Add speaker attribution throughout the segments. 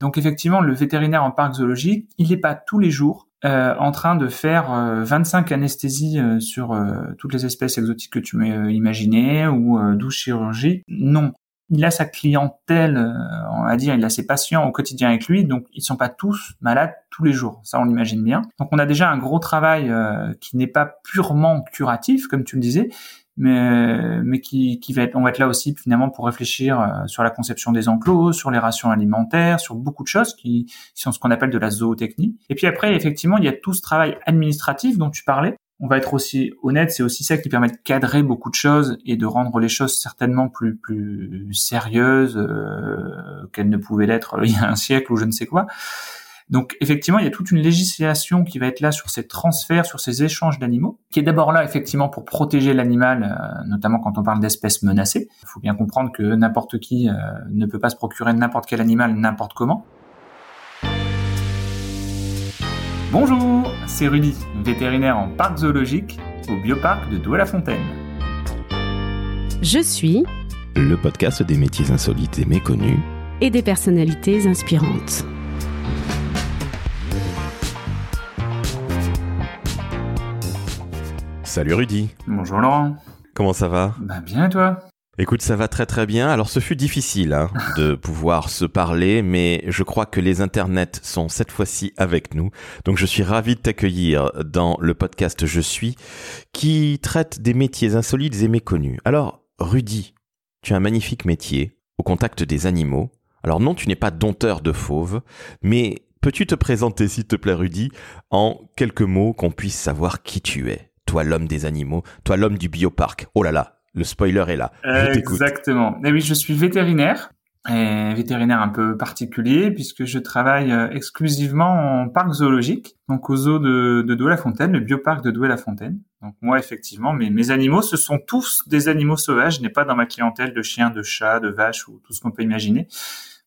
Speaker 1: Donc effectivement, le vétérinaire en parc zoologique, il n'est pas tous les jours euh, en train de faire 25 euh, anesthésies euh, sur toutes les espèces exotiques que tu m'as imaginées ou 12 chirurgies. Non. Il a sa clientèle, on va dire, il a ses patients au quotidien avec lui, donc ils sont pas tous malades tous les jours. Ça, on l'imagine bien. Donc on a déjà un gros travail qui n'est pas purement curatif, comme tu le disais, mais mais qui, qui va être on va être là aussi finalement pour réfléchir euh, sur la conception des enclos, sur les rations alimentaires, sur beaucoup de choses qui, sont ce qu'on appelle de la zootechnie. Et puis après effectivement il y a tout ce travail administratif dont tu parlais. On va être aussi honnête, c'est aussi ça qui permet de cadrer beaucoup de choses et de rendre les choses certainement plus plus sérieuses euh, qu'elles ne pouvaient l'être il y a un siècle ou je ne sais quoi. Donc effectivement, il y a toute une législation qui va être là sur ces transferts, sur ces échanges d'animaux, qui est d'abord là effectivement pour protéger l'animal, euh, notamment quand on parle d'espèces menacées. Il faut bien comprendre que n'importe qui euh, ne peut pas se procurer n'importe quel animal n'importe comment. Bonjour, c'est Rudy, vétérinaire en parc zoologique au bioparc de Douai-la-Fontaine.
Speaker 2: Je suis
Speaker 3: le podcast des métiers insolites et méconnus
Speaker 2: et des personnalités inspirantes.
Speaker 3: Salut Rudy.
Speaker 1: Bonjour Laurent.
Speaker 3: Comment ça va
Speaker 1: Bah bien et toi?
Speaker 3: Écoute, ça va très très bien. Alors ce fut difficile hein, de pouvoir se parler, mais je crois que les internets sont cette fois-ci avec nous. Donc je suis ravi de t'accueillir dans le podcast Je suis, qui traite des métiers insolites et méconnus. Alors Rudy, tu as un magnifique métier au contact des animaux. Alors non, tu n'es pas dompteur de fauves, mais peux-tu te présenter s'il te plaît Rudy en quelques mots qu'on puisse savoir qui tu es? Toi l'homme des animaux, toi l'homme du bioparc. Oh là là, le spoiler est là.
Speaker 1: Exactement. Et eh oui, je suis vétérinaire. Vétérinaire un peu particulier puisque je travaille euh, exclusivement en parc zoologique, donc au zoo de, de Douai-la-Fontaine, le bioparc de Douai-la-Fontaine. Donc moi effectivement, mes, mes animaux, ce sont tous des animaux sauvages. Je n'ai pas dans ma clientèle de chiens, de chats, de vaches ou tout ce qu'on peut imaginer,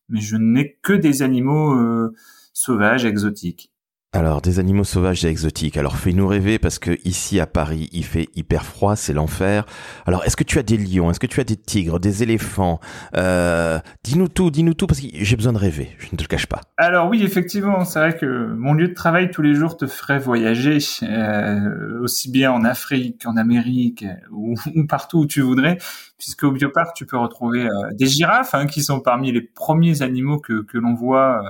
Speaker 1: mais je n'ai que des animaux euh, sauvages, exotiques.
Speaker 3: Alors, des animaux sauvages et exotiques. Alors, fais-nous rêver parce que ici à Paris, il fait hyper froid, c'est l'enfer. Alors, est-ce que tu as des lions? Est-ce que tu as des tigres, des éléphants? Euh, Dis-nous tout, dis-nous tout parce que j'ai besoin de rêver. Je ne te le cache pas.
Speaker 1: Alors oui, effectivement, c'est vrai que mon lieu de travail tous les jours te ferait voyager euh, aussi bien en Afrique, en Amérique ou, partout où tu voudrais, puisque au bioparc tu peux retrouver euh, des girafes hein, qui sont parmi les premiers animaux que que l'on voit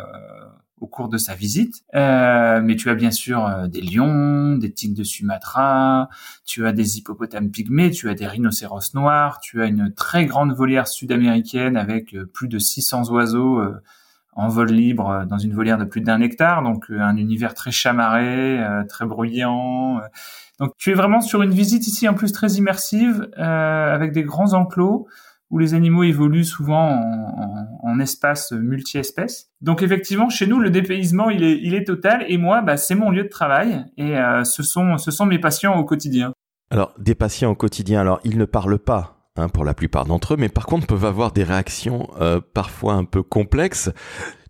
Speaker 1: au cours de sa visite. Euh, mais tu as bien sûr euh, des lions, des tigres de Sumatra, tu as des hippopotames pygmées, tu as des rhinocéros noirs, tu as une très grande volière sud-américaine avec euh, plus de 600 oiseaux en vol libre dans une volière de plus d'un hectare, donc un univers très chamarré, très bruyant. Donc tu es vraiment sur une visite ici en plus très immersive, avec des grands enclos où les animaux évoluent souvent en, en, espace multi-espèces. Donc effectivement, chez nous, le dépaysement, il est, total. Et moi, bah, c'est mon lieu de travail et euh, ce, sont, ce sont mes patients au quotidien.
Speaker 3: Alors, des patients au quotidien, alors ils ne parlent pas hein, pour la plupart d'entre eux, mais par contre peuvent avoir des réactions euh, parfois un peu complexes.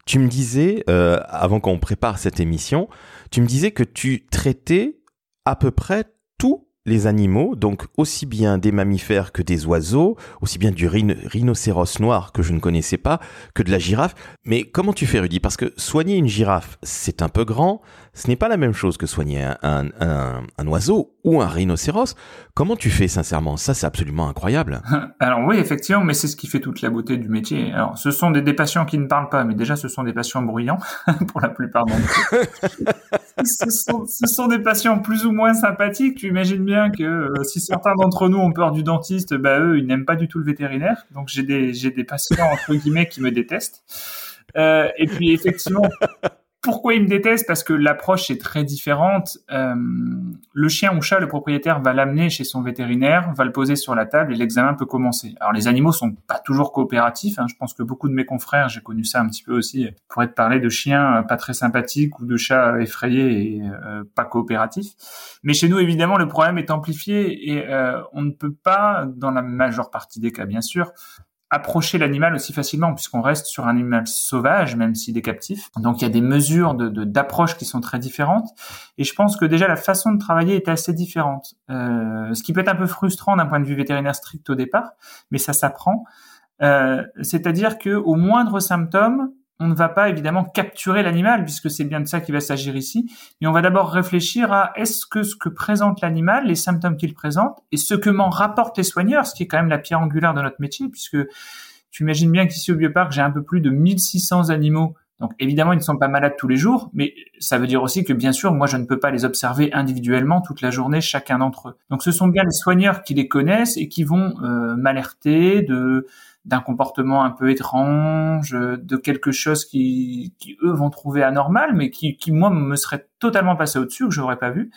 Speaker 3: Tu me disais, euh, avant qu'on prépare cette émission, tu me disais que tu traitais à peu près tout les animaux, donc aussi bien des mammifères que des oiseaux, aussi bien du rhinocéros noir que je ne connaissais pas, que de la girafe. Mais comment tu fais, Rudy? Parce que soigner une girafe, c'est un peu grand, ce n'est pas la même chose que soigner un, un, oiseau ou un rhinocéros. Comment tu fais sincèrement? Ça, c'est absolument incroyable.
Speaker 1: Alors oui, effectivement, mais c'est ce qui fait toute la beauté du métier. Alors, ce sont des, des patients qui ne parlent pas, mais déjà, ce sont des patients bruyants pour la plupart d'entre eux. ce, sont, ce, sont, des patients plus ou moins sympathiques. Tu imagines bien que euh, si certains d'entre nous ont peur du dentiste, bah eux, ils n'aiment pas du tout le vétérinaire. Donc j'ai des j'ai des patients entre guillemets qui me détestent. Euh, et puis effectivement, pourquoi il me déteste? Parce que l'approche est très différente. Euh, le chien ou chat, le propriétaire va l'amener chez son vétérinaire, va le poser sur la table et l'examen peut commencer. Alors les animaux sont pas toujours coopératifs. Hein. Je pense que beaucoup de mes confrères, j'ai connu ça un petit peu aussi, pourraient te parler de chiens pas très sympathiques ou de chats effrayés et euh, pas coopératifs. Mais chez nous, évidemment, le problème est amplifié et euh, on ne peut pas, dans la majeure partie des cas, bien sûr, approcher l'animal aussi facilement puisqu'on reste sur un animal sauvage même s'il est captif. Donc il y a des mesures de d'approche qui sont très différentes et je pense que déjà la façon de travailler est assez différente. Euh, ce qui peut être un peu frustrant d'un point de vue vétérinaire strict au départ, mais ça s'apprend. Euh, C'est-à-dire que au moindre symptôme, on ne va pas évidemment capturer l'animal puisque c'est bien de ça qu'il va s'agir ici, mais on va d'abord réfléchir à est-ce que ce que présente l'animal, les symptômes qu'il présente, et ce que m'en rapportent les soigneurs, ce qui est quand même la pierre angulaire de notre métier, puisque tu imagines bien qu'ici au bioparc, j'ai un peu plus de 1600 animaux. Donc évidemment, ils ne sont pas malades tous les jours, mais ça veut dire aussi que bien sûr, moi, je ne peux pas les observer individuellement toute la journée, chacun d'entre eux. Donc ce sont bien les soigneurs qui les connaissent et qui vont euh, m'alerter de d'un comportement un peu étrange, de quelque chose qui, qui eux vont trouver anormal, mais qui, qui moi me serait totalement passé au-dessus que j'aurais pas vu.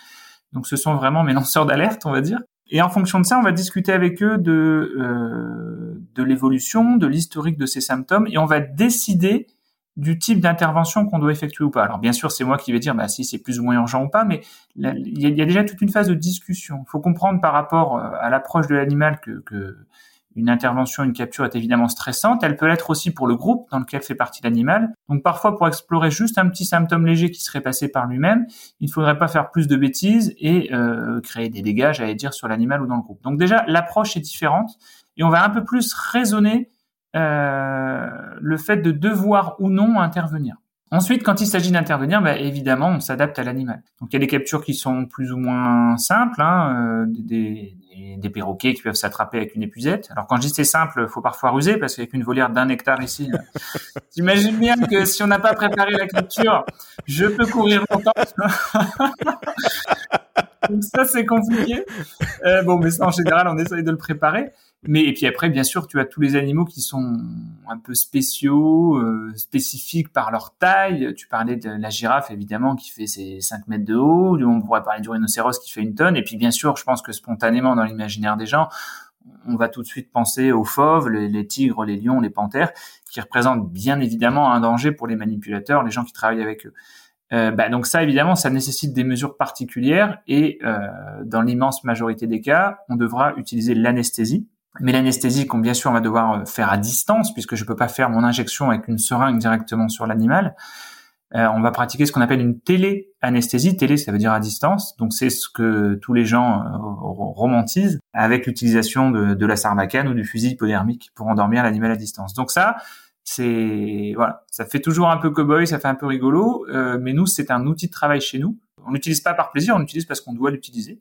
Speaker 1: Donc ce sont vraiment mes lanceurs d'alerte, on va dire. Et en fonction de ça, on va discuter avec eux de euh, de l'évolution, de l'historique de ces symptômes, et on va décider du type d'intervention qu'on doit effectuer ou pas. Alors bien sûr, c'est moi qui vais dire bah si c'est plus ou moins urgent ou pas, mais il y, a déjà toute une phase de discussion. Il faut comprendre par rapport euh, à l'approche de l'animal que, que une intervention, une capture est évidemment stressante. Elle peut l'être aussi pour le groupe dans lequel fait partie l'animal. Donc parfois, pour explorer juste un petit symptôme léger qui serait passé par lui-même, il ne faudrait pas faire plus de bêtises et euh, créer des dégâts, j'allais dire, sur l'animal ou dans le groupe. Donc déjà, l'approche est différente et on va un peu plus raisonner euh, le fait de devoir ou non intervenir. Ensuite, quand il s'agit d'intervenir, bah, évidemment, on s'adapte à l'animal. Donc, il y a des captures qui sont plus ou moins simples, hein, euh, des, des, perroquets qui peuvent s'attraper avec une épuisette. Alors, quand je dis c'est simple, faut parfois ruser parce qu'avec une volière d'un hectare ici, j'imagine bien que si on n'a pas préparé la capture, je peux courir longtemps. Donc ça, c'est compliqué. Euh, bon, mais ça, en général, on essaye de le préparer. Mais et puis après, bien sûr, tu as tous les animaux qui sont un peu spéciaux, euh, spécifiques par leur taille. Tu parlais de la girafe, évidemment, qui fait ses 5 mètres de haut. On pourrait parler du rhinocéros qui fait une tonne. Et puis, bien sûr, je pense que spontanément, dans l'imaginaire des gens, on va tout de suite penser aux fauves, les, tigres, les lions, les panthères, qui représentent bien évidemment un danger pour les manipulateurs, les gens qui travaillent avec eux. Euh, bah, donc ça, évidemment, ça nécessite des mesures particulières et euh, dans l'immense majorité des cas, on devra utiliser l'anesthésie. Mais l'anesthésie qu'on bien sûr on va devoir euh, faire à distance puisque je peux pas faire mon injection avec une seringue directement sur l'animal. Euh, on va pratiquer ce qu'on appelle une télé-anesthésie. Télé, ça veut dire à distance. Donc c'est ce que tous les gens euh, romantisent avec l'utilisation de, la sarbacane ou du fusil hypodermique pour endormir l'animal à distance. Donc ça, c'est voilà, ça fait toujours un peu cowboy, ça fait un peu rigolo, euh, mais nous c'est un outil de travail chez nous. On l'utilise pas par plaisir, on l'utilise parce qu'on doit l'utiliser.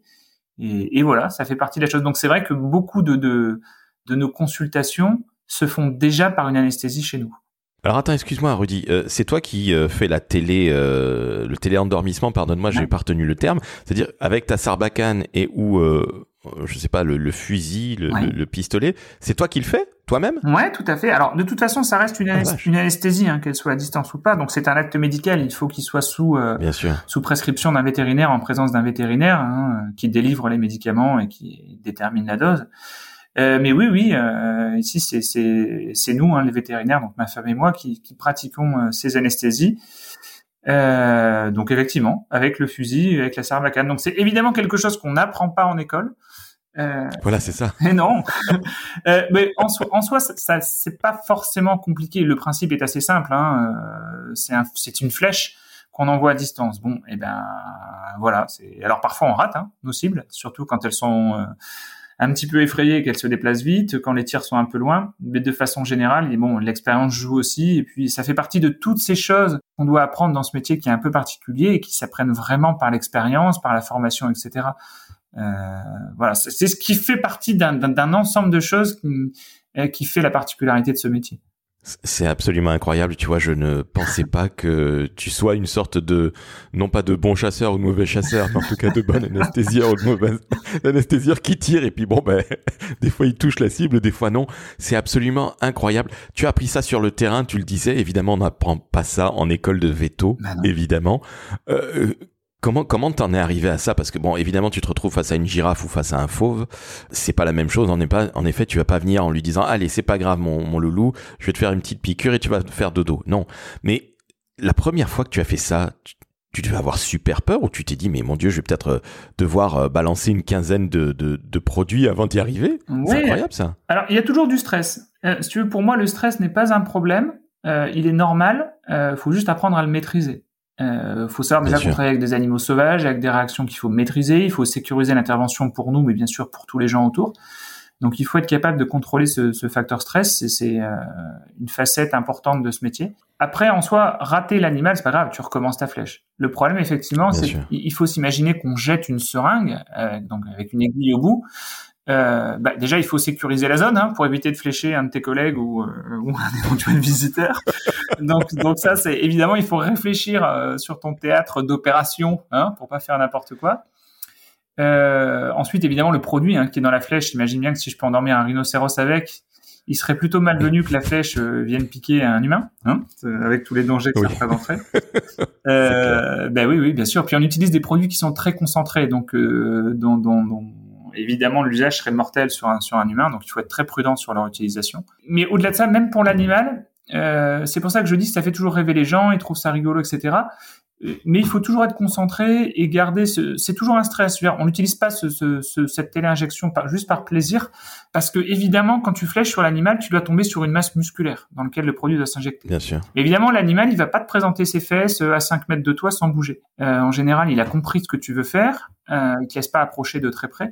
Speaker 1: Et, et, voilà, ça fait partie de la chose. Donc c'est vrai que beaucoup de, de, de nos consultations se font déjà par une anesthésie chez nous.
Speaker 3: Alors attends, excuse-moi, Rudy, euh, c'est toi qui euh, fais la télé, euh, le téléendormissement. Pardonne-moi, j'ai pas retenu le terme. C'est-à-dire avec ta sarbacane et ou euh, je sais pas le, le fusil, le, le, pistolet, c'est toi qui le fais? Toi-même?
Speaker 1: Ouais, tout à fait. Alors de toute façon, ça reste une, ah, une anesthésie, hein, qu'elle soit à distance ou pas. Donc c'est un acte médical. Il faut qu'il soit sous
Speaker 3: Bien sûr.
Speaker 1: sous prescription d'un vétérinaire, en présence d'un vétérinaire hein, qui délivre les médicaments et qui détermine la dose. Euh, mais oui, oui, euh, ici c'est c'est nous, hein, les vétérinaires, donc ma femme et moi, qui, qui pratiquons euh, ces anesthésies. Euh, donc effectivement, avec le fusil, avec la sarbacane. Donc c'est évidemment quelque chose qu'on n'apprend pas en école.
Speaker 3: Euh, voilà, c'est ça.
Speaker 1: Et non, euh, mais en soi, en soi, ça, ça c'est pas forcément compliqué. Le principe est assez simple. Hein. C'est un, c'est une flèche qu'on envoie à distance. Bon, et eh ben voilà. C'est alors parfois on rate hein, nos cibles, surtout quand elles sont un petit peu effrayée qu'elle se déplace vite, quand les tirs sont un peu loin, mais de façon générale, et bon, l'expérience joue aussi, et puis ça fait partie de toutes ces choses qu'on doit apprendre dans ce métier qui est un peu particulier et qui s'apprennent vraiment par l'expérience, par la formation, etc. Euh, voilà, c'est ce qui fait partie d'un ensemble de choses qui, qui fait la particularité de ce métier.
Speaker 3: C'est absolument incroyable, tu vois, je ne pensais pas que tu sois une sorte de, non pas de bon chasseur ou de mauvais chasseur, mais en tout cas de bon anesthésieur ou de mauvais anesthésieur qui tire et puis bon, ben, des fois il touche la cible, des fois non. C'est absolument incroyable. Tu as appris ça sur le terrain, tu le disais, évidemment on n'apprend pas ça en école de veto, bah évidemment. Euh, Comment comment t'en es arrivé à ça? Parce que bon, évidemment, tu te retrouves face à une girafe ou face à un fauve, c'est pas la même chose. On n'est pas, en effet, tu vas pas venir en lui disant allez, c'est pas grave, mon, mon loulou, je vais te faire une petite piqûre et tu vas te faire dodo. Non, mais la première fois que tu as fait ça, tu, tu devais avoir super peur ou tu t'es dit mais mon dieu, je vais peut-être euh, devoir euh, balancer une quinzaine de, de, de produits avant d'y arriver. C'est incroyable ça.
Speaker 1: Alors il y a toujours du stress. Euh, si tu veux, pour moi, le stress n'est pas un problème. Euh, il est normal. Il faut juste apprendre à le maîtriser. Il euh, faut savoir déjà qu'on travaille avec des animaux sauvages, avec des réactions qu'il faut maîtriser. Il faut sécuriser l'intervention pour nous, mais bien sûr pour tous les gens autour. Donc il faut être capable de contrôler ce, ce facteur stress, c'est euh, une facette importante de ce métier. Après, en soi, rater l'animal, c'est pas grave, tu recommences ta flèche. Le problème, effectivement, c'est qu'il faut s'imaginer qu'on jette une seringue, euh, donc avec une aiguille au bout. Euh, bah, déjà, il faut sécuriser la zone hein, pour éviter de flécher un de tes collègues ou, euh, ou un éventuel visiteur. Donc, donc ça, c'est évidemment, il faut réfléchir euh, sur ton théâtre d'opération hein, pour pas faire n'importe quoi. Euh, ensuite, évidemment, le produit hein, qui est dans la flèche. J'imagine bien que si je peux endormir un rhinocéros avec, il serait plutôt malvenu que la flèche euh, vienne piquer un humain, hein, avec tous les dangers que ça euh, ben oui, oui, bien sûr. Puis on utilise des produits qui sont très concentrés, donc dont, dont, dont évidemment l'usage serait mortel sur un, sur un humain, donc il faut être très prudent sur leur utilisation. Mais au-delà de ça, même pour l'animal, euh, c'est pour ça que je dis ça fait toujours rêver les gens, ils trouvent ça rigolo, etc. Mais il faut toujours être concentré et garder. Ce, c'est toujours un stress. On n'utilise pas ce, ce, cette téléinjection par, juste par plaisir, parce que évidemment, quand tu flèches sur l'animal, tu dois tomber sur une masse musculaire dans laquelle le produit doit s'injecter.
Speaker 3: Bien sûr.
Speaker 1: évidemment, l'animal, il va pas te présenter ses fesses euh, à 5 mètres de toi sans bouger. Euh, en général, il a compris ce que tu veux faire, euh, il ne laisse pas approcher de très près.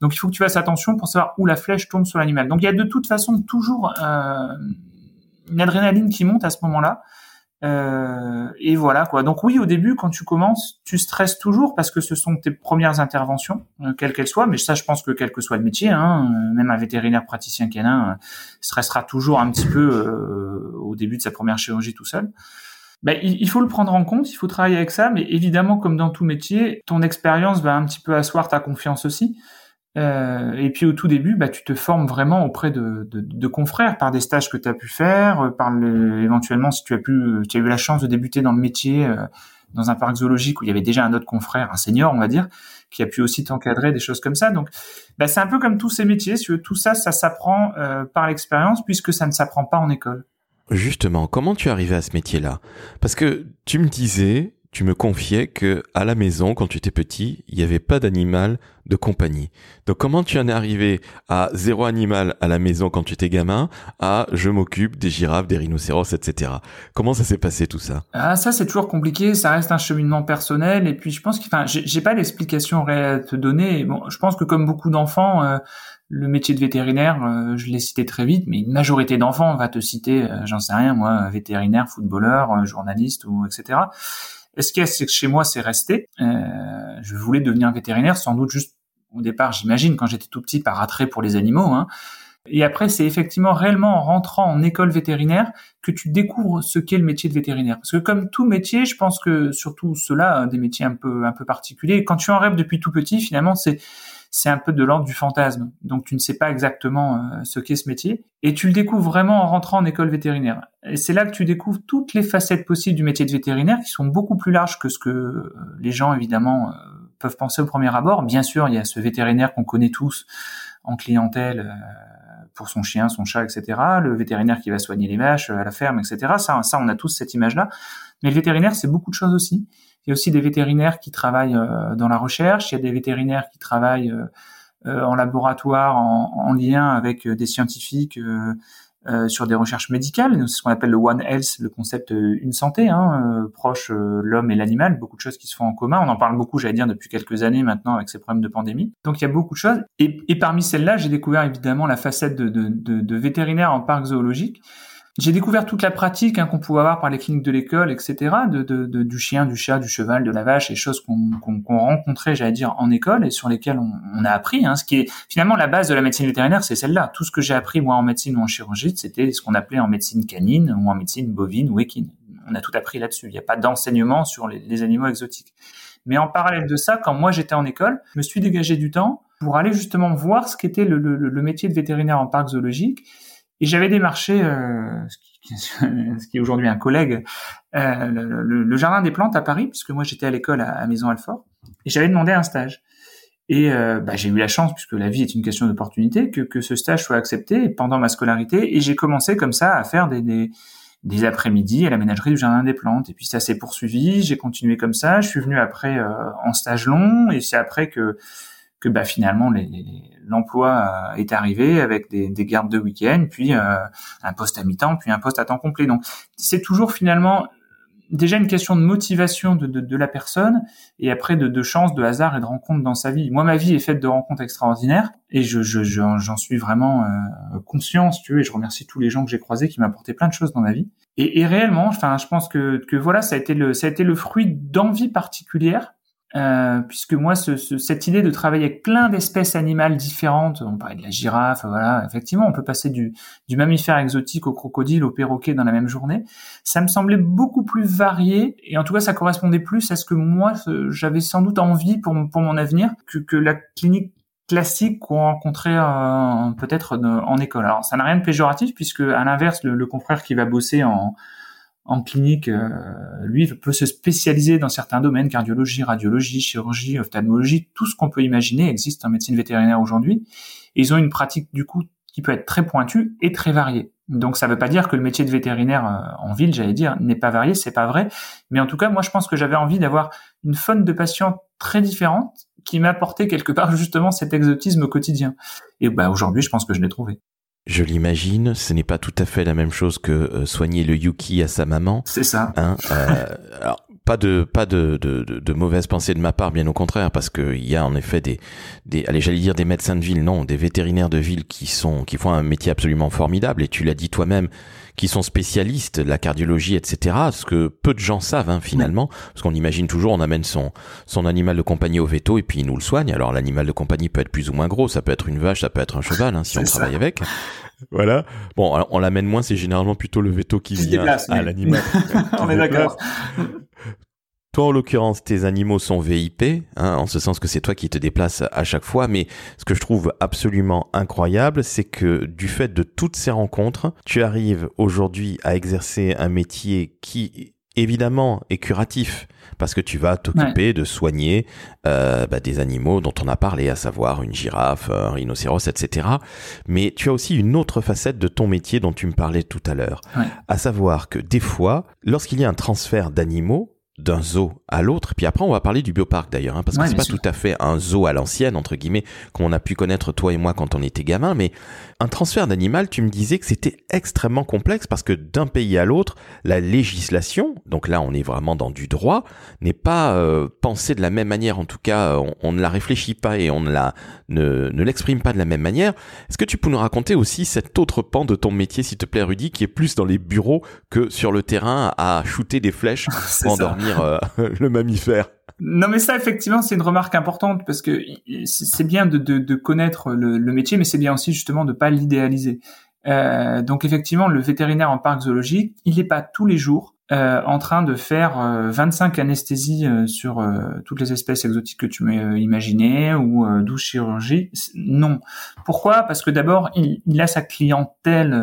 Speaker 1: Donc il faut que tu fasses attention pour savoir où la flèche tourne sur l'animal. Donc il y a de toute façon toujours euh, une adrénaline qui monte à ce moment-là. Euh, et voilà quoi. Donc oui, au début, quand tu commences, tu stresses toujours parce que ce sont tes premières interventions, euh, quelles qu'elles soient. Mais ça, je pense que quel que soit le métier, hein, euh, même un vétérinaire praticien canin euh, stressera toujours un petit peu au début de sa première chirurgie tout seul. Ben, il, il, faut le prendre en compte, il faut travailler avec ça. Mais évidemment, comme dans tout métier, ton expérience va un petit peu asseoir ta confiance aussi. Euh, et puis au tout début, bah, tu te formes vraiment auprès de, de, de confrères par des stages que tu as pu faire, euh, par le, éventuellement si tu as pu, tu as eu la chance de débuter dans le métier euh, dans un parc zoologique où il y avait déjà un autre confrère, un senior, on va dire, qui a pu aussi t'encadrer des choses comme ça. Donc, bah, c'est un peu comme tous ces métiers. Si tout ça, ça s'apprend euh, par l'expérience puisque ça ne s'apprend pas en école.
Speaker 3: Justement, comment tu es arrivé à ce métier-là? Parce que tu me disais, tu me confiais que à la maison, quand tu étais petit, il n'y avait pas d'animal de compagnie. Donc comment tu en es arrivé à zéro animal à la maison quand tu étais gamin, à je m'occupe des girafes, des rhinocéros, etc. Comment ça s'est passé tout ça?
Speaker 1: Ah ça c'est toujours compliqué, ça reste un cheminement personnel et puis je pense que, enfin, j'ai pas l'explication réelle à te donner. Bon, je pense que comme beaucoup d'enfants. Euh, le métier de vétérinaire, euh, je l'ai cité très vite, mais une majorité d'enfants va te citer, euh, j'en sais rien, moi, vétérinaire, footballeur, journaliste ou etc. Ce c'est que chez moi, c'est resté? Euh, je voulais devenir vétérinaire, sans doute juste au départ, j'imagine, quand j'étais tout petit, par attrait pour les animaux. Hein. Et après, c'est effectivement réellement en rentrant en école vétérinaire que tu découvres ce qu'est le métier de vétérinaire. Parce que comme tout métier, je pense que surtout ceux-là, des métiers un peu un peu particuliers, quand tu en rêves depuis tout petit, finalement, c'est c'est un peu de l'ordre du fantasme. Donc tu ne sais pas exactement euh, ce qu'est ce métier et tu le découvres vraiment en rentrant en école vétérinaire. Et c'est là que tu découvres toutes les facettes possibles du métier de vétérinaire qui sont beaucoup plus larges que ce que euh, les gens évidemment euh, peuvent penser au premier abord. Bien sûr, il y a ce vétérinaire qu'on connaît tous en clientèle pour son chien, son chat, etc. Le vétérinaire qui va soigner les vaches à la ferme, etc. Ça, ça, on a tous cette image-là. Mais le vétérinaire, c'est beaucoup de choses aussi. Il y a aussi des vétérinaires qui travaillent euh, dans la recherche. Il y a des vétérinaires qui travaillent euh, euh, en laboratoire, en, en, lien avec des scientifiques sur des recherches médicales. C'est ce qu'on appelle le One Health, le concept une santé, hein, proche l'homme et l'animal. Beaucoup de choses qui se font en commun. On en parle beaucoup, j'allais dire, depuis quelques années maintenant avec ces problèmes de pandémie. Donc il y a beaucoup de choses. Et, et parmi celles-là, j'ai découvert évidemment la facette de, de, de, de vétérinaire en parc zoologique. J'ai découvert toute la pratique hein, qu'on pouvait avoir par les cliniques de l'école, etc., de, de, de, du chien, du chat, du cheval, de la vache, et choses qu'on rencontrait, j'allais dire, en école et sur lesquelles on, on a appris. Hein, ce qui est finalement la base de la médecine vétérinaire, c'est celle-là. Tout ce que j'ai appris moi en médecine ou en chirurgie, c'était ce qu'on appelait en médecine canine ou en médecine bovine ou équine. On a tout appris là-dessus. Il n'y a pas d'enseignement sur les, les animaux exotiques. Mais en parallèle de ça, quand moi j'étais en école, je me suis dégagé du temps pour aller justement voir ce qu'était le, le, le métier de vétérinaire en parc zoologique et j'avais démarché euh, ce, qui, ce qui est aujourd'hui un collègue, euh, le, le, jardin des plantes à Paris, puisque moi j'étais à l'école à, à, Maison Alfort, et j'avais demandé un stage. Et euh, bah, j'ai eu la chance, puisque la vie est une question d'opportunité, que, que, ce stage soit accepté pendant ma scolarité. Et j'ai commencé comme ça à faire des, des, des après-midi à la ménagerie du jardin des plantes. Et puis ça s'est poursuivi, j'ai continué comme ça. Je suis venu après euh, en stage long, et c'est après que que bah, finalement l'emploi euh, est arrivé avec des, des gardes de week-end, puis euh, un poste à mi-temps, puis un poste à temps complet. Donc c'est toujours finalement déjà une question de motivation de, la personne et après de, chance, de hasard et de rencontres dans sa vie. Moi, ma vie est faite de rencontres extraordinaires et je, je, j'en suis vraiment euh, tu veux, et je remercie tous les gens que j'ai croisés qui apporté plein de choses dans ma vie. Et, réellement, enfin, je pense que, que voilà, ça a été le, ça a été le fruit d'envie particulière euh, puisque moi, ce, ce, cette idée de travailler avec plein d'espèces animales différentes, on parlait de la girafe, voilà, effectivement, on peut passer du, du mammifère exotique au crocodile, au perroquet dans la même journée. Ça me semblait beaucoup plus varié, et en tout cas, ça correspondait plus à ce que moi, j'avais sans doute envie pour, pour mon avenir, que, que la clinique classique qu'on rencontrait euh, peut-être en école. Alors, ça n'a rien de péjoratif, puisque à l'inverse, le, le confrère qui va bosser en en clinique, euh, lui peut se spécialiser dans certains domaines, cardiologie, radiologie, chirurgie, ophtalmologie, tout ce qu'on peut imaginer existe en médecine vétérinaire aujourd'hui. Ils ont une pratique du coup qui peut être très pointue et très variée. Donc ça ne veut pas dire que le métier de vétérinaire euh, en ville, j'allais dire, n'est pas varié, c'est pas vrai. Mais en tout cas, moi je pense que j'avais envie d'avoir une faune de patients très différente qui m'apportait quelque part justement cet exotisme au quotidien. Et bah aujourd'hui, je pense que je l'ai trouvé.
Speaker 3: Je l'imagine, ce n'est pas tout à fait la même chose que euh, soigner le Yuki à sa maman.
Speaker 1: C'est ça.
Speaker 3: Hein, euh, alors, pas de pas de, de, de, de mauvaise pensée de ma part, bien au contraire, parce qu'il y a en effet des, des allez j'allais dire des médecins de ville, non, des vétérinaires de ville qui sont qui font un métier absolument formidable. Et tu l'as dit toi-même, qui sont spécialistes de la cardiologie, etc. Ce que peu de gens savent hein, finalement, parce qu'on imagine toujours, on amène son son animal de compagnie au veto et puis il nous le soigne. Alors l'animal de compagnie peut être plus ou moins gros, ça peut être une vache, ça peut être un cheval, hein, si on travaille avec. Voilà. Bon, on l'amène moins, c'est généralement plutôt le veto qui vient à l'animal.
Speaker 1: on est d'accord.
Speaker 3: Toi, en l'occurrence, tes animaux sont VIP, hein, en ce sens que c'est toi qui te déplaces à chaque fois. Mais ce que je trouve absolument incroyable, c'est que du fait de toutes ces rencontres, tu arrives aujourd'hui à exercer un métier qui, évidemment, est curatif parce que tu vas t'occuper de soigner euh, bah, des animaux dont on a parlé, à savoir une girafe, un rhinocéros, etc. Mais tu as aussi une autre facette de ton métier dont tu me parlais tout à l'heure, à savoir que des fois, lorsqu'il y a un transfert d'animaux, d'un zoo à l'autre. Puis après, on va parler du bioparc d'ailleurs, hein, parce que c'est pas tout à fait un zoo à l'ancienne entre guillemets qu'on a pu connaître toi et moi quand on était gamin, mais un transfert d'animal, tu me disais que c'était extrêmement complexe parce que d'un pays à l'autre, la législation, donc là on est vraiment dans du droit, n'est pas euh, pensée de la même manière. En tout cas, on, ne la réfléchit pas et on ne la ne, ne l'exprime pas de la même manière. Est-ce que tu peux nous raconter aussi cet autre pan de ton métier, s'il te plaît, Rudy, qui est plus dans les bureaux que sur le terrain à shooter des flèches pour euh, le mammifère
Speaker 1: non, mais ça, effectivement, c'est une remarque importante parce que c'est bien de, connaître le, métier, mais c'est bien aussi justement de pas l'idéaliser. Euh, donc, effectivement, le vétérinaire en parc zoologique, il n'est pas tous les jours euh, en train de faire 25 euh, anesthésies euh, sur toutes les espèces exotiques que tu m'as imaginées ou 12 chirurgies. Non. Pourquoi? Parce que d'abord, il, il, a sa clientèle,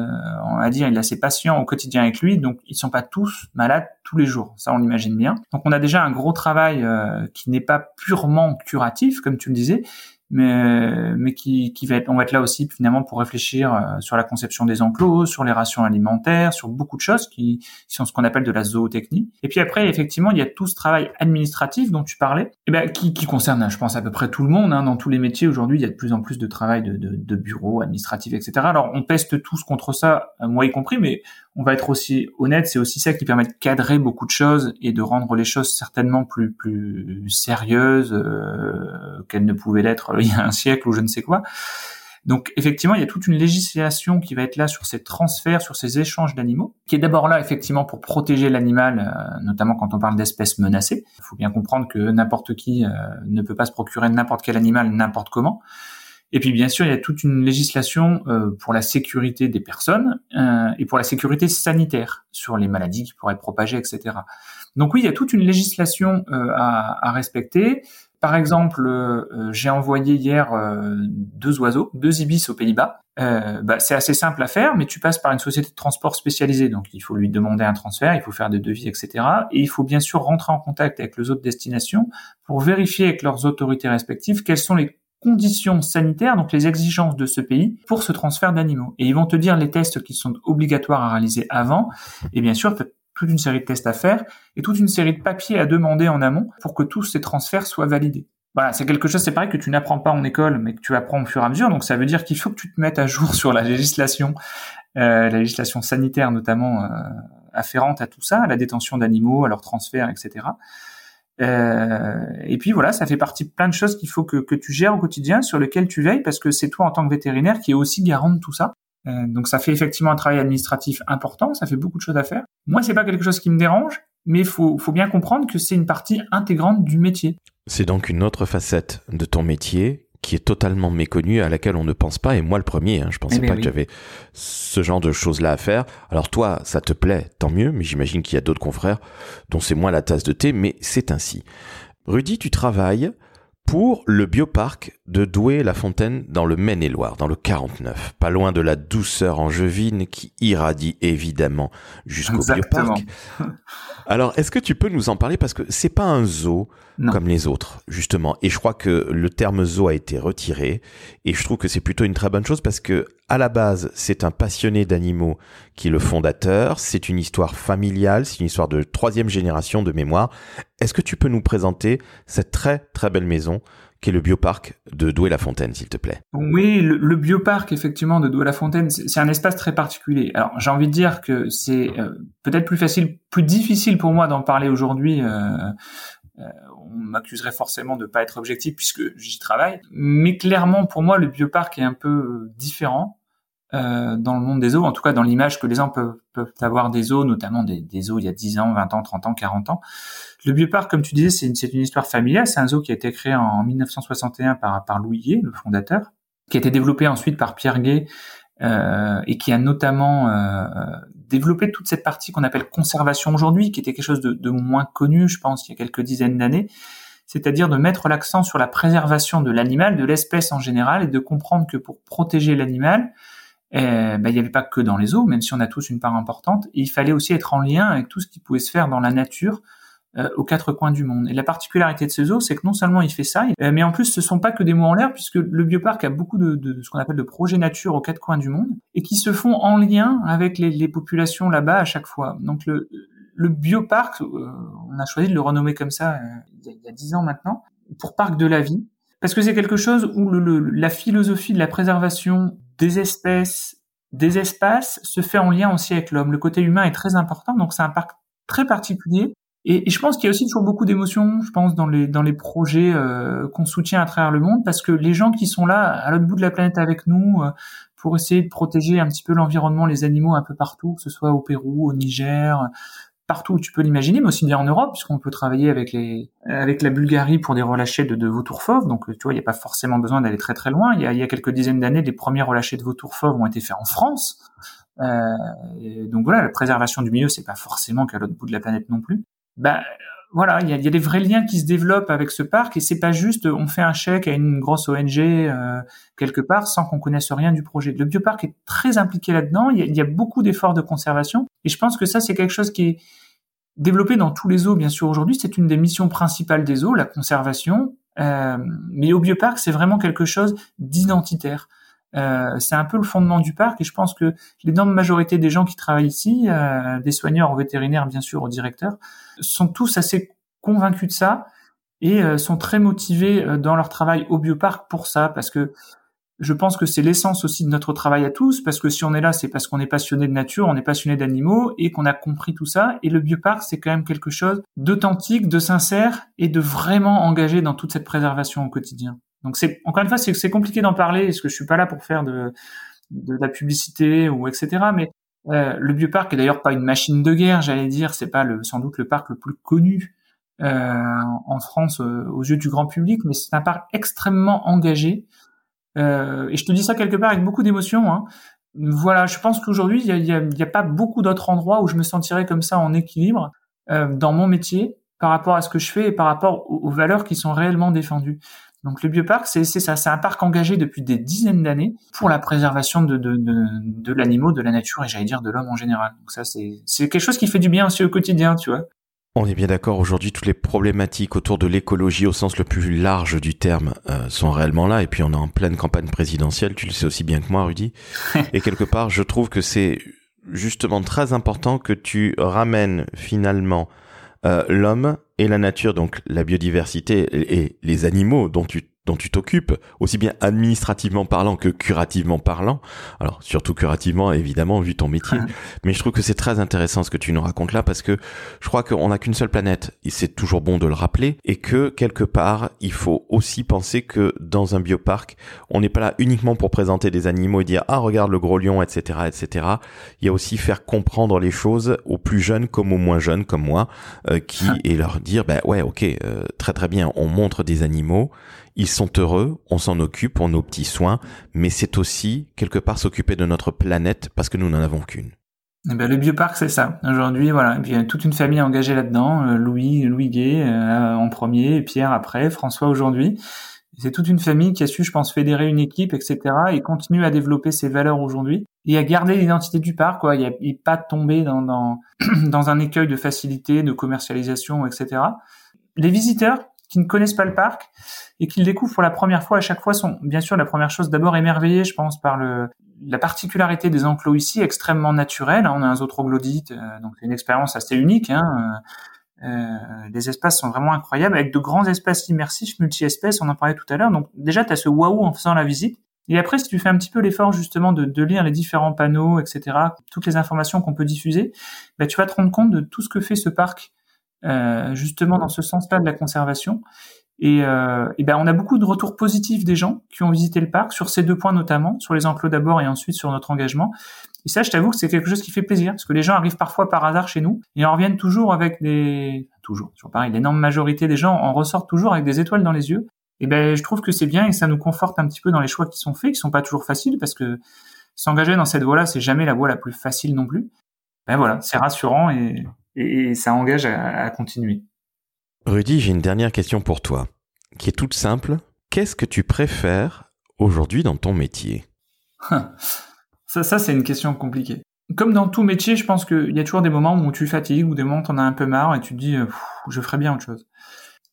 Speaker 1: on va dire, il a ses patients au quotidien avec lui, donc ils sont pas tous malades tous les jours. Ça, on l'imagine bien. Donc, on a déjà un gros travail qui n'est pas purement curatif, comme tu le disais, mais mais qui, qui va être on va être là aussi finalement pour réfléchir euh, sur la conception des enclos, sur les rations alimentaires, sur beaucoup de choses qui, qui sont ce qu'on appelle de la zootechnie. Et puis après effectivement il y a tout ce travail administratif dont tu parlais, et eh ben qui, qui concerne je pense à peu près tout le monde hein, dans tous les métiers aujourd'hui il y a de plus en plus de travail de, de, de bureau administratif etc. Alors on peste tous contre ça moi y compris mais on va être aussi honnête, c'est aussi ça qui permet de cadrer beaucoup de choses et de rendre les choses certainement plus plus sérieuses euh, qu'elles ne pouvaient l'être il y a un siècle ou je ne sais quoi. Donc effectivement, il y a toute une législation qui va être là sur ces transferts, sur ces échanges d'animaux, qui est d'abord là effectivement pour protéger l'animal, euh, notamment quand on parle d'espèces menacées. Il faut bien comprendre que n'importe qui euh, ne peut pas se procurer n'importe quel animal n'importe comment. Et puis bien sûr, il y a toute une législation euh, pour la sécurité des personnes et pour la sécurité sanitaire sur les maladies qui pourraient être propagées, etc. Donc oui, il y a toute une législation à, respecter. Par exemple, j'ai envoyé hier deux oiseaux, deux ibis aux Pays-Bas. Bah, c'est assez simple à faire, mais tu passes par une société de transport spécialisée, donc il faut lui demander un transfert, il faut faire des devis, etc. Et il faut bien sûr rentrer en contact avec les autres destinations pour vérifier avec leurs autorités respectives quelles sont les conditions sanitaires, donc les exigences de ce pays pour ce transfert d'animaux. Et ils vont te dire les tests qui sont obligatoires à réaliser avant, et bien sûr, toute une série de tests à faire et toute une série de papiers à demander en amont pour que tous ces transferts soient validés. Voilà, c'est quelque chose, c'est pareil que tu n'apprends pas en école, mais que tu apprends au fur et à mesure. Donc ça veut dire qu'il faut que tu te mettes à jour sur la législation la législation sanitaire notamment afférente à tout ça, à la détention d'animaux, à leur transfert, etc. Euh, et puis voilà, ça fait partie de plein de choses qu'il faut que, que, tu gères au quotidien, sur lesquelles tu veilles, parce que c'est toi en tant que vétérinaire qui est aussi garant de tout ça. Euh, donc ça fait effectivement un travail administratif important, ça fait beaucoup de choses à faire. Moi, c'est pas quelque chose qui me dérange, mais il faut, faut bien comprendre que c'est une partie intégrante du métier.
Speaker 3: C'est donc une autre facette de ton métier qui est totalement méconnue, à laquelle on ne pense pas, et moi le premier, hein, je pensais eh ben pas que j'avais ce genre de choses-là à faire. Alors toi, ça te plaît, tant mieux, mais j'imagine qu'il y a d'autres confrères dont c'est moins la tasse de thé, mais c'est ainsi. Rudy, tu travailles pour le bioparc de Douai-la-Fontaine dans le Maine-et-Loire, dans le 49, pas loin de la douceur angevine qui irradie évidemment jusqu'au bioparc. Alors, est-ce que tu peux nous en parler? Parce que c'est pas un zoo comme les autres, justement. Et je crois que le terme zoo a été retiré et je trouve que c'est plutôt une très bonne chose parce que à la base, c'est un passionné d'animaux qui est le fondateur. C'est une histoire familiale, c'est une histoire de troisième génération de mémoire. Est-ce que tu peux nous présenter cette très très belle maison qui est le bioparc de Douai-la-Fontaine, s'il te plaît?
Speaker 1: Oui, le, bioparc, effectivement, de Douai-la-Fontaine, c'est un espace très particulier. Alors, j'ai envie de dire que c'est euh, peut-être plus facile, plus difficile pour moi d'en parler aujourd'hui. Euh, euh, on m'accuserait forcément de pas être objectif puisque j'y travaille. Mais clairement, pour moi, le bioparc est un peu différent. Euh, dans le monde des eaux, en tout cas dans l'image que les gens peuvent, peuvent avoir des eaux, notamment des, des, eaux il y a 10 ans, 20 ans, 30 ans, 40 ans. Le bioparc, comme tu disais, c'est une, une, histoire familiale. C'est un zoo qui a été créé en 1961 par, par Louis Gué, le fondateur, qui a été développé ensuite par Pierre Gué euh, et qui a notamment euh, développé toute cette partie qu'on appelle conservation aujourd'hui, qui était quelque chose de, moins connu, je pense, il y a quelques dizaines d'années c'est-à-dire de mettre l'accent sur la préservation de l'animal, de l'espèce en général, et de comprendre que pour protéger l'animal, euh, ben, il n'y avait pas que dans les eaux, même si on a tous une part importante. il fallait aussi être en lien avec tout ce qui pouvait se faire dans la nature euh, aux quatre coins du monde. Et la particularité de ces eaux, c'est que non seulement il fait ça, euh, mais en plus ce sont pas que des mots en l'air, puisque le bioparc a beaucoup de, de ce qu'on appelle de projets nature aux quatre coins du monde, et qui se font en lien avec les, les populations là-bas à chaque fois. Donc le, le bioparc, on a choisi de le renommer comme ça il y a dix ans maintenant, pour parc de la vie, parce que c'est quelque chose où le, la philosophie de la préservation des espèces, des espaces se fait en lien aussi avec l'homme. Le côté humain est très important, donc c'est un parc très particulier. Et, je pense qu'il y a aussi toujours beaucoup d'émotions, je pense, dans les dans les projets euh, qu'on soutient à travers le monde, parce que les gens qui sont là, à l'autre bout de la planète avec nous, euh, pour essayer de protéger un petit peu l'environnement, les animaux un peu partout, que ce soit au Pérou, au Niger, partout où tu peux l'imaginer, mais aussi bien en Europe, puisqu'on peut travailler avec les avec la Bulgarie pour des relâchés de, de vautours fauves. Donc, tu vois, il n'y a pas forcément besoin d'aller très très loin. Il y a, il y a quelques dizaines d'années, des premiers relâchés de vautours fauves ont été faits en France. Euh, donc voilà, la préservation du milieu, c'est pas forcément qu'à l'autre bout de la planète non plus. Bah voilà, il y a, y a des vrais liens qui se développent avec ce parc et c'est pas juste on fait un chèque à une grosse ONG euh, quelque part sans qu'on connaisse rien du projet. Le bioparc est très impliqué là-dedans. Il y a, y a beaucoup d'efforts de conservation et je pense que ça c'est quelque chose qui est développé dans tous les zoos bien sûr aujourd'hui. C'est une des missions principales des zoos, la conservation. Euh, mais au bioparc c'est vraiment quelque chose d'identitaire. Euh, c'est un peu le fondement du parc et je pense que l'énorme majorité des gens qui travaillent ici, euh, des soigneurs aux vétérinaires bien sûr, aux directeurs, sont tous assez convaincus de ça et euh, sont très motivés euh, dans leur travail au bioparc pour ça parce que je pense que c'est l'essence aussi de notre travail à tous parce que si on est là c'est parce qu'on est passionné de nature, on est passionné d'animaux et qu'on a compris tout ça et le bioparc c'est quand même quelque chose d'authentique, de sincère et de vraiment engagé dans toute cette préservation au quotidien. Donc c'est encore une fois c'est compliqué d'en parler parce que je suis pas là pour faire de de la publicité ou etc. Mais euh, le bioparc est d'ailleurs pas une machine de guerre, j'allais dire. C'est pas le sans doute le parc le plus connu euh, en France euh, aux yeux du grand public, mais c'est un parc extrêmement engagé. Et je te dis ça quelque part avec beaucoup d'émotion. Hein. Voilà, je pense qu'aujourd'hui il y a, pas beaucoup d'autres endroits où je me sentirais comme ça en équilibre dans mon métier par rapport à ce que je fais et par rapport aux valeurs qui sont réellement défendues. Donc le bioparc, c'est ça, c'est un parc engagé depuis des dizaines d'années pour la préservation de, de, de, de l'animal, de la nature et j'allais dire de l'homme en général. Donc ça, c'est quelque chose qui fait du bien aussi au quotidien, tu vois.
Speaker 3: On est bien d'accord, aujourd'hui toutes les problématiques autour de l'écologie au sens le plus large du terme euh, sont réellement là et puis on est en pleine campagne présidentielle, tu le sais aussi bien que moi Rudy. et quelque part je trouve que c'est justement très important que tu ramènes finalement l'homme et la nature, donc la biodiversité et les animaux dont tu dont tu t'occupes, aussi bien administrativement parlant que curativement parlant. Alors surtout curativement, évidemment, vu ton métier. Mais je trouve que c'est très intéressant ce que tu nous racontes là parce que je crois qu'on n'a qu'une seule planète. Et c'est toujours bon de le rappeler. Et que quelque part, il faut aussi penser que dans un bioparc, on n'est pas là uniquement pour présenter des animaux et dire ah regarde le gros lion, etc., etc. Il y a aussi faire comprendre les choses aux plus jeunes comme aux moins jeunes comme moi, euh, qui et leur dire ben ouais ok euh, très très bien, on montre des animaux ils sont heureux, on s'en occupe, on nos petits soins, mais c'est aussi quelque part s'occuper de notre planète parce que nous n'en avons qu'une.
Speaker 1: Eh ben, le bioparc, c'est ça. Aujourd'hui, voilà, il y a toute une famille engagée là-dedans. Euh, Louis, Louis Gay euh, en premier, Pierre après, François aujourd'hui. C'est toute une famille qui a su, je pense, fédérer une équipe, etc. et continue à développer ses valeurs aujourd'hui et à garder l'identité du parc, quoi. Il a, pas tomber dans, dans, dans un écueil de facilité, de commercialisation, etc. Les visiteurs, qui ne connaissent pas le parc et qui le découvrent pour la première fois à chaque fois sont bien sûr la première chose d'abord émerveillés, je pense, par le la particularité des enclos ici, extrêmement naturelle. On a un zootroglodite, euh, donc c'est une expérience assez unique. Hein. Euh, euh, les espaces sont vraiment incroyables, avec de grands espaces immersifs, multi-espèces, on en parlait tout à l'heure. Donc déjà, tu as ce waouh en faisant la visite. Et après, si tu fais un petit peu l'effort justement de, de, lire les différents panneaux, etc., toutes les informations qu'on peut diffuser, bah, tu vas te rendre compte de tout ce que fait ce parc euh, justement dans ce sens-là de la conservation. Et, euh, et, ben on a beaucoup de retours positifs des gens qui ont visité le parc sur ces deux points notamment, sur les enclos d'abord et ensuite sur notre engagement. Et ça, je t'avoue que c'est quelque chose qui fait plaisir parce que les gens arrivent parfois par hasard chez nous et en reviennent toujours avec des toujours, toujours pareil, l'énorme majorité des gens en ressortent toujours avec des étoiles dans les yeux. Et ben je trouve que c'est bien et ça nous conforte un petit peu dans les choix qui sont faits, qui sont pas toujours faciles parce que s'engager dans cette voie-là, c'est jamais la voie la plus facile non plus. Ben voilà, c'est rassurant et et, ça engage à, continuer.
Speaker 3: Rudy, j'ai une dernière question pour toi, qui est toute simple. Qu'est-ce que tu préfères aujourd'hui dans ton métier
Speaker 1: Ça, ça c'est une question compliquée. Comme dans tout métier, je pense qu'il y a toujours des moments où tu fatigues, ou des moments où en as un peu marre et tu te dis, je ferais bien autre chose.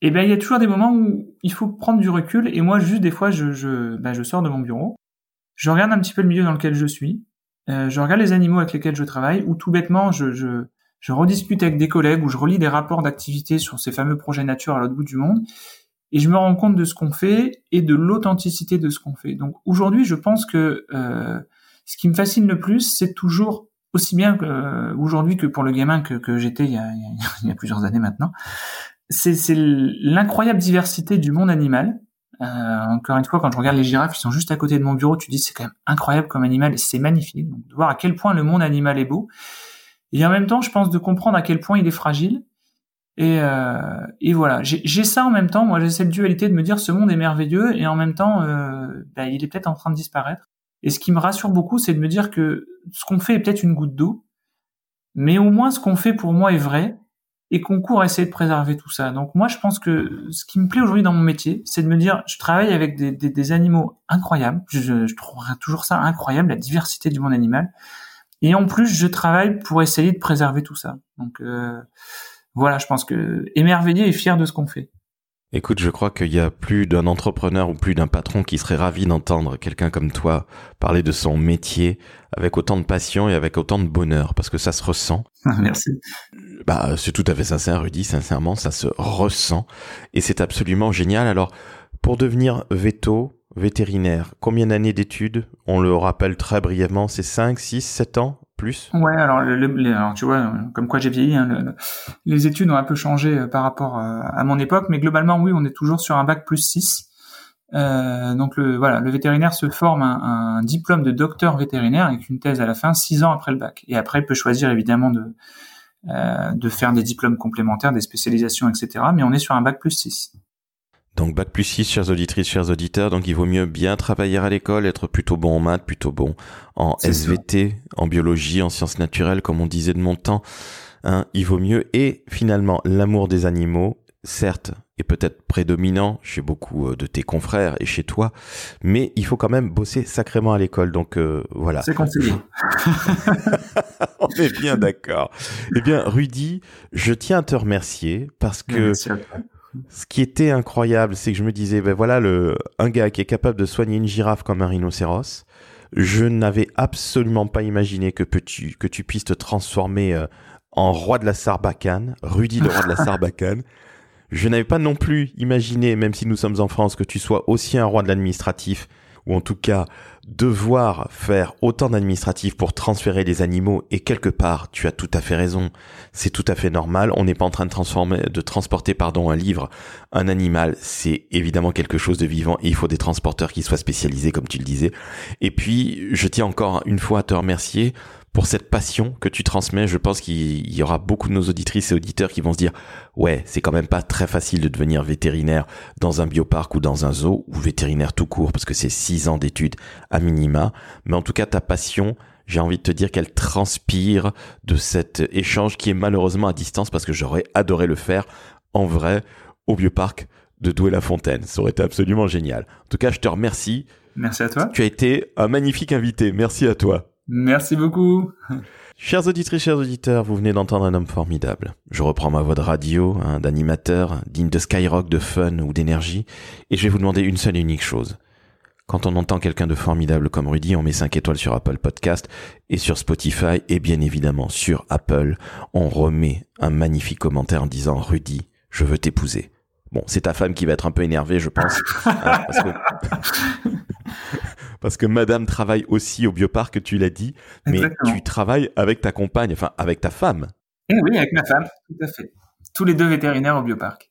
Speaker 1: Et eh bien, il y a toujours des moments où il faut prendre du recul. Et moi, juste des fois, je, je, ben, je sors de mon bureau, je regarde un petit peu le milieu dans lequel je suis, euh, je regarde les animaux avec lesquels je travaille, ou tout bêtement, je, je rediscute avec des collègues ou je relis des rapports d'activité sur ces fameux projets nature à l'autre bout du monde et je me rends compte de ce qu'on fait et de l'authenticité de ce qu'on fait. Donc aujourd'hui, je pense que euh, ce qui me fascine le plus, c'est toujours aussi bien euh, aujourd'hui que pour le gamin que, que j'étais il, il, y a plusieurs années maintenant, c'est l'incroyable diversité du monde animal. Euh, encore une fois, quand je regarde les girafes qui sont juste à côté de mon bureau, tu dis c'est quand même incroyable comme animal, c'est magnifique. De voir à quel point le monde animal est beau. Et en même temps, je pense de comprendre à quel point il est fragile. Et, euh, et voilà, j'ai ça en même temps. Moi, j'ai cette dualité de me dire ce monde est merveilleux et en même temps, euh, bah, il est peut-être en train de disparaître. Et ce qui me rassure beaucoup, c'est de me dire que ce qu'on fait est peut-être une goutte d'eau, mais au moins ce qu'on fait pour moi est vrai et qu'on court à essayer de préserver tout ça. Donc moi, je pense que ce qui me plaît aujourd'hui dans mon métier, c'est de me dire, je travaille avec des, des, des animaux incroyables. Je, je trouverai toujours ça incroyable, la diversité du monde animal. Et en plus, je travaille pour essayer de préserver tout ça. Donc euh, voilà, je pense que émerveillé et fier de ce qu'on fait.
Speaker 3: Écoute, je crois qu'il y a plus d'un entrepreneur ou plus d'un patron qui serait ravi d'entendre quelqu'un comme toi parler de son métier avec autant de passion et avec autant de bonheur, parce que ça se ressent.
Speaker 1: Merci.
Speaker 3: Bah, c'est tout à fait sincère, Rudy, sincèrement, ça se ressent. Et c'est absolument génial. Alors, pour devenir veto, vétérinaire, combien d'années d'études? On le rappelle très brièvement, c'est 5, 6, 7 ans plus?
Speaker 1: Ouais, alors, tu vois, comme quoi j'ai vieilli, hein, les études ont un peu changé euh, par rapport euh, à mon époque, mais globalement, oui, on est toujours sur un bac plus 6. Euh, donc voilà, le vétérinaire se forme un, un, diplôme de docteur vétérinaire avec une thèse à la fin, six ans après le bac. Et après, il peut choisir évidemment de de faire des diplômes complémentaires, des spécialisations, etc. Mais on est sur un bac plus 6.
Speaker 3: Donc bac plus 6, chers auditrices, chers auditeurs, donc il vaut mieux bien travailler à l'école, être plutôt bon en maths, plutôt bon en SVT, en biologie, en sciences naturelles, comme on disait de mon temps. Hein, il vaut mieux. Et finalement, l'amour des animaux, certes, est peut-être prédominant chez beaucoup euh, de tes confrères et chez toi, mais il faut quand même bosser sacrément à l'école. Donc euh, voilà.
Speaker 1: C'est conseillé.
Speaker 3: on est bien d'accord. Eh bien, Rudy, je tiens à te remercier parce que ce qui était incroyable, c'est que je me disais, ben voilà, le, un gars qui est capable de soigner une girafe comme un rhinocéros. Je n'avais absolument pas imaginé que, tu, que tu puisses te transformer euh, en roi de la Sarbacane, Rudy le roi de la Sarbacane. Je n'avais pas non plus imaginé, même si nous sommes en France, que tu sois aussi un roi de l'administratif, ou en tout cas devoir faire autant d'administratifs pour transférer les animaux, et quelque part, tu as tout à fait raison, c'est tout à fait normal, on n'est pas en train de transformer, de transporter, pardon, un livre, un animal, c'est évidemment quelque chose de vivant, et il faut des transporteurs qui soient spécialisés, comme tu le disais. Et puis, je tiens encore une fois à te remercier pour cette passion que tu transmets. Je pense qu'il y aura beaucoup de nos auditrices et auditeurs qui vont se dire ouais, c'est quand même pas très facile de devenir vétérinaire dans un bioparc ou dans un zoo ou vétérinaire tout court parce que c'est six ans d'études à minima. Mais en tout cas, ta passion, j'ai envie de te dire qu'elle transpire de cet échange qui est malheureusement à distance parce que j'aurais adoré le faire en vrai au bioparc de Douai-la-Fontaine. Ça aurait été absolument génial. En tout cas, je te remercie.
Speaker 1: Merci à toi.
Speaker 3: Tu as été un magnifique invité. Merci à toi.
Speaker 1: Merci beaucoup.
Speaker 3: Chers auditrices, chers auditeurs, vous venez d'entendre un homme formidable. Je reprends ma voix de radio, hein, d'animateur, digne de Skyrock, de fun ou d'énergie, et je vais vous demander une seule et unique chose. Quand on entend quelqu'un de formidable comme Rudy, on met 5 étoiles sur Apple Podcast et sur Spotify et bien évidemment sur Apple, on remet un magnifique commentaire en disant Rudy, je veux t'épouser. Bon, c'est ta femme qui va être un peu énervée, je pense. Parce, que... parce, que... madame travaille aussi au bioparc, tu l'as dit, mais tu travailles avec ta compagne, enfin avec ta femme.
Speaker 1: Eh oui, avec ma femme, tout à fait. Tous les deux vétérinaires au bioparc.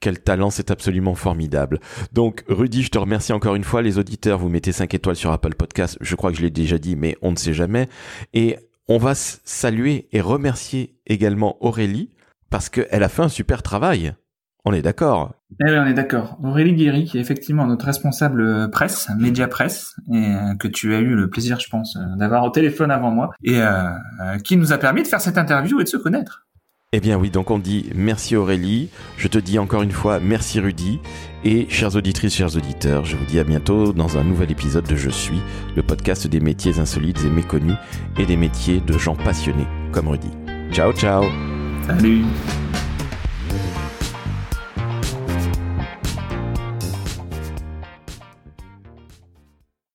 Speaker 3: Quel talent, c'est absolument formidable. Donc, Rudy, je te remercie encore une fois. Les auditeurs, vous mettez 5 étoiles sur Apple Podcast. Je crois que je l'ai déjà dit, mais on ne sait jamais. Et on va saluer et remercier également Aurélie parce qu'elle a fait un super travail. On est d'accord.
Speaker 1: Eh oui, on est d'accord. Aurélie Guéry, qui est effectivement notre responsable euh, presse, média presse, et euh, que tu as eu le plaisir, je pense, euh, d'avoir au téléphone avant moi, et qui nous a permis de faire cette interview et de se connaître.
Speaker 3: Eh bien oui, donc on dit merci Aurélie, je te dis encore une fois merci Rudy, et chères auditrices, chers auditeurs, je vous dis à bientôt dans un nouvel épisode de Je suis, le podcast des métiers insolites et méconnus, et des métiers de gens passionnés comme Rudy. Ciao ciao
Speaker 1: Salut